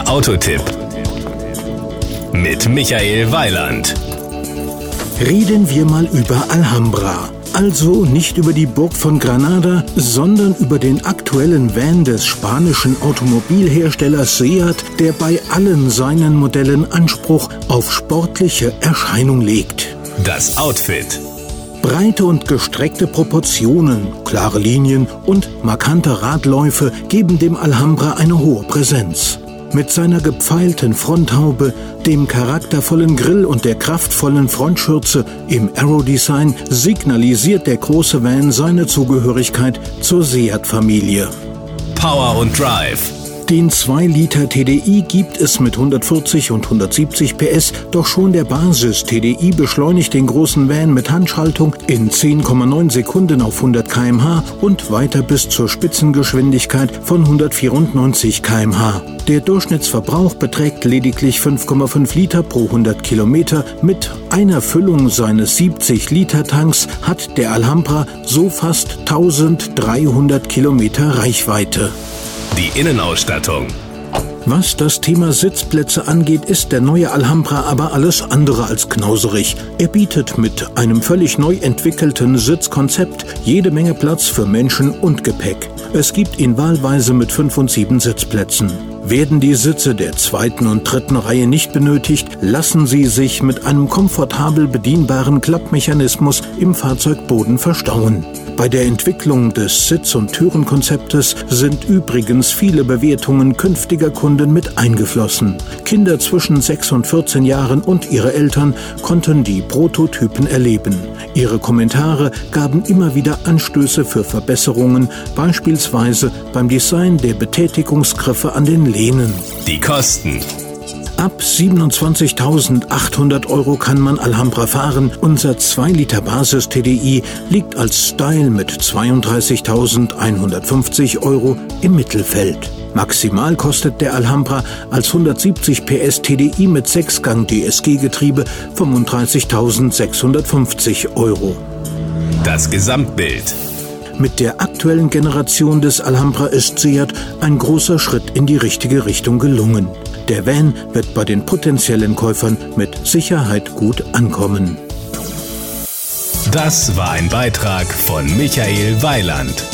Der Autotipp mit Michael Weiland. Reden wir mal über Alhambra. Also nicht über die Burg von Granada, sondern über den aktuellen Van des spanischen Automobilherstellers Seat, der bei allen seinen Modellen Anspruch auf sportliche Erscheinung legt. Das Outfit. Breite und gestreckte Proportionen, klare Linien und markante Radläufe geben dem Alhambra eine hohe Präsenz. Mit seiner gepfeilten Fronthaube, dem charaktervollen Grill und der kraftvollen Frontschürze im Aero-Design signalisiert der große Van seine Zugehörigkeit zur Seat-Familie. Power und Drive. Den 2 Liter TDI gibt es mit 140 und 170 PS, doch schon der Basis TDI beschleunigt den großen Van mit Handschaltung in 10,9 Sekunden auf 100 km/h und weiter bis zur Spitzengeschwindigkeit von 194 km/h. Der Durchschnittsverbrauch beträgt lediglich 5,5 Liter pro 100 Kilometer. Mit einer Füllung seines 70 Liter Tanks hat der Alhambra so fast 1300 Kilometer Reichweite. Die Innenausstattung. Was das Thema Sitzplätze angeht, ist der neue Alhambra aber alles andere als knauserig. Er bietet mit einem völlig neu entwickelten Sitzkonzept jede Menge Platz für Menschen und Gepäck. Es gibt ihn wahlweise mit fünf und sieben Sitzplätzen. Werden die Sitze der zweiten und dritten Reihe nicht benötigt, lassen sie sich mit einem komfortabel bedienbaren Klappmechanismus im Fahrzeugboden verstauen. Bei der Entwicklung des Sitz- und Türenkonzeptes sind übrigens viele Bewertungen künftiger Kunden mit eingeflossen. Kinder zwischen 6 und 14 Jahren und ihre Eltern konnten die Prototypen erleben. Ihre Kommentare gaben immer wieder Anstöße für Verbesserungen, beispielsweise beim Design der Betätigungsgriffe an den Lehnen. Die Kosten. Ab 27.800 Euro kann man Alhambra fahren. Unser 2 Liter Basis TDI liegt als Style mit 32.150 Euro im Mittelfeld. Maximal kostet der Alhambra als 170 PS TDI mit 6-Gang DSG-Getriebe 35.650 Euro. Das Gesamtbild. Mit der aktuellen Generation des Alhambra ist Seat ein großer Schritt in die richtige Richtung gelungen. Der Van wird bei den potenziellen Käufern mit Sicherheit gut ankommen. Das war ein Beitrag von Michael Weiland.